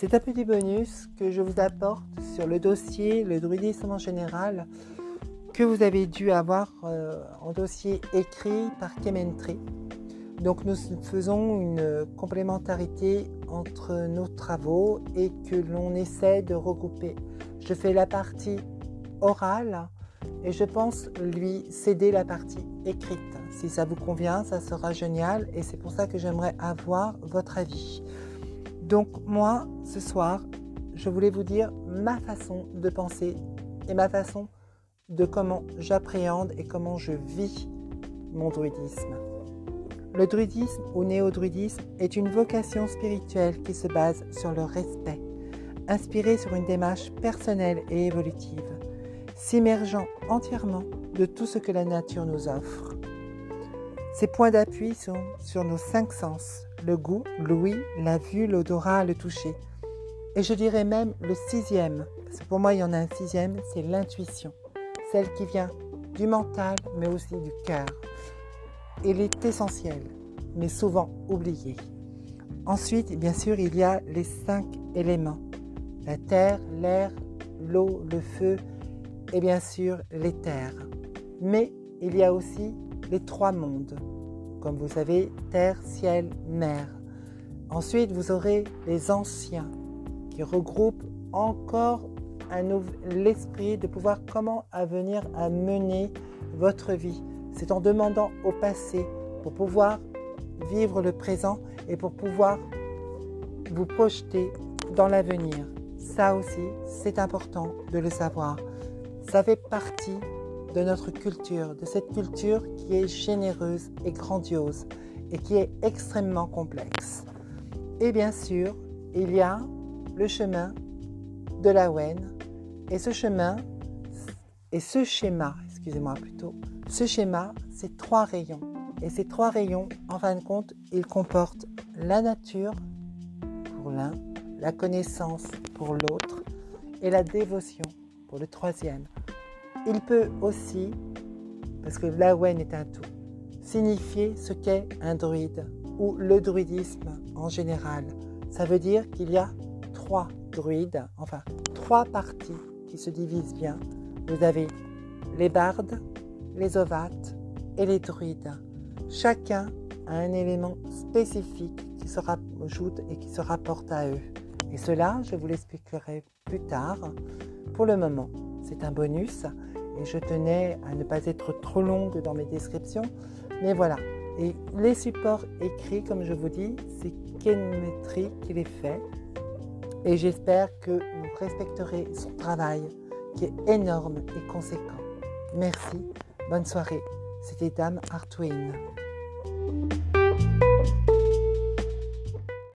C'est un petit bonus que je vous apporte sur le dossier, le druidisme en général, que vous avez dû avoir euh, en dossier écrit par Kementri. Donc nous faisons une complémentarité entre nos travaux et que l'on essaie de regrouper. Je fais la partie orale et je pense lui céder la partie écrite. Si ça vous convient, ça sera génial et c'est pour ça que j'aimerais avoir votre avis. Donc moi, ce soir, je voulais vous dire ma façon de penser et ma façon de comment j'appréhende et comment je vis mon druidisme. Le druidisme ou néo-druidisme est une vocation spirituelle qui se base sur le respect, inspirée sur une démarche personnelle et évolutive, s'immergeant entièrement de tout ce que la nature nous offre. Ces points d'appui sont sur nos cinq sens, le goût, l'ouïe, la vue, l'odorat, le toucher. Et je dirais même le sixième, parce que pour moi il y en a un sixième, c'est l'intuition celle qui vient du mental, mais aussi du cœur. Elle est essentielle, mais souvent oubliée. Ensuite, bien sûr, il y a les cinq éléments. La terre, l'air, l'eau, le feu et bien sûr l'éther. Mais il y a aussi les trois mondes. Comme vous savez, terre, ciel, mer. Ensuite, vous aurez les anciens qui regroupent encore l'esprit de pouvoir comment venir à mener votre vie. C'est en demandant au passé pour pouvoir vivre le présent et pour pouvoir vous projeter dans l'avenir. Ça aussi, c'est important de le savoir. Ça fait partie de notre culture, de cette culture qui est généreuse et grandiose et qui est extrêmement complexe. Et bien sûr, il y a le chemin de la Wen et ce chemin, et ce schéma, excusez-moi plutôt, ce schéma, c'est trois rayons. Et ces trois rayons, en fin de compte, ils comportent la nature pour l'un, la connaissance pour l'autre et la dévotion pour le troisième. Il peut aussi, parce que l'Awen est un tout, signifier ce qu'est un druide ou le druidisme en général. Ça veut dire qu'il y a trois druides, enfin trois parties qui se divisent bien. Vous avez les bardes, les ovates et les druides. Chacun a un élément spécifique qui se rajoute et qui se rapporte à eux. Et cela, je vous l'expliquerai plus tard. Pour le moment, c'est un bonus et je tenais à ne pas être trop longue dans mes descriptions. Mais voilà. Et les supports écrits, comme je vous dis, c'est Kenmetry qui les fait. Et j'espère que vous respecterez son travail qui est énorme et conséquent. Merci, bonne soirée. C'était Dame Artwin.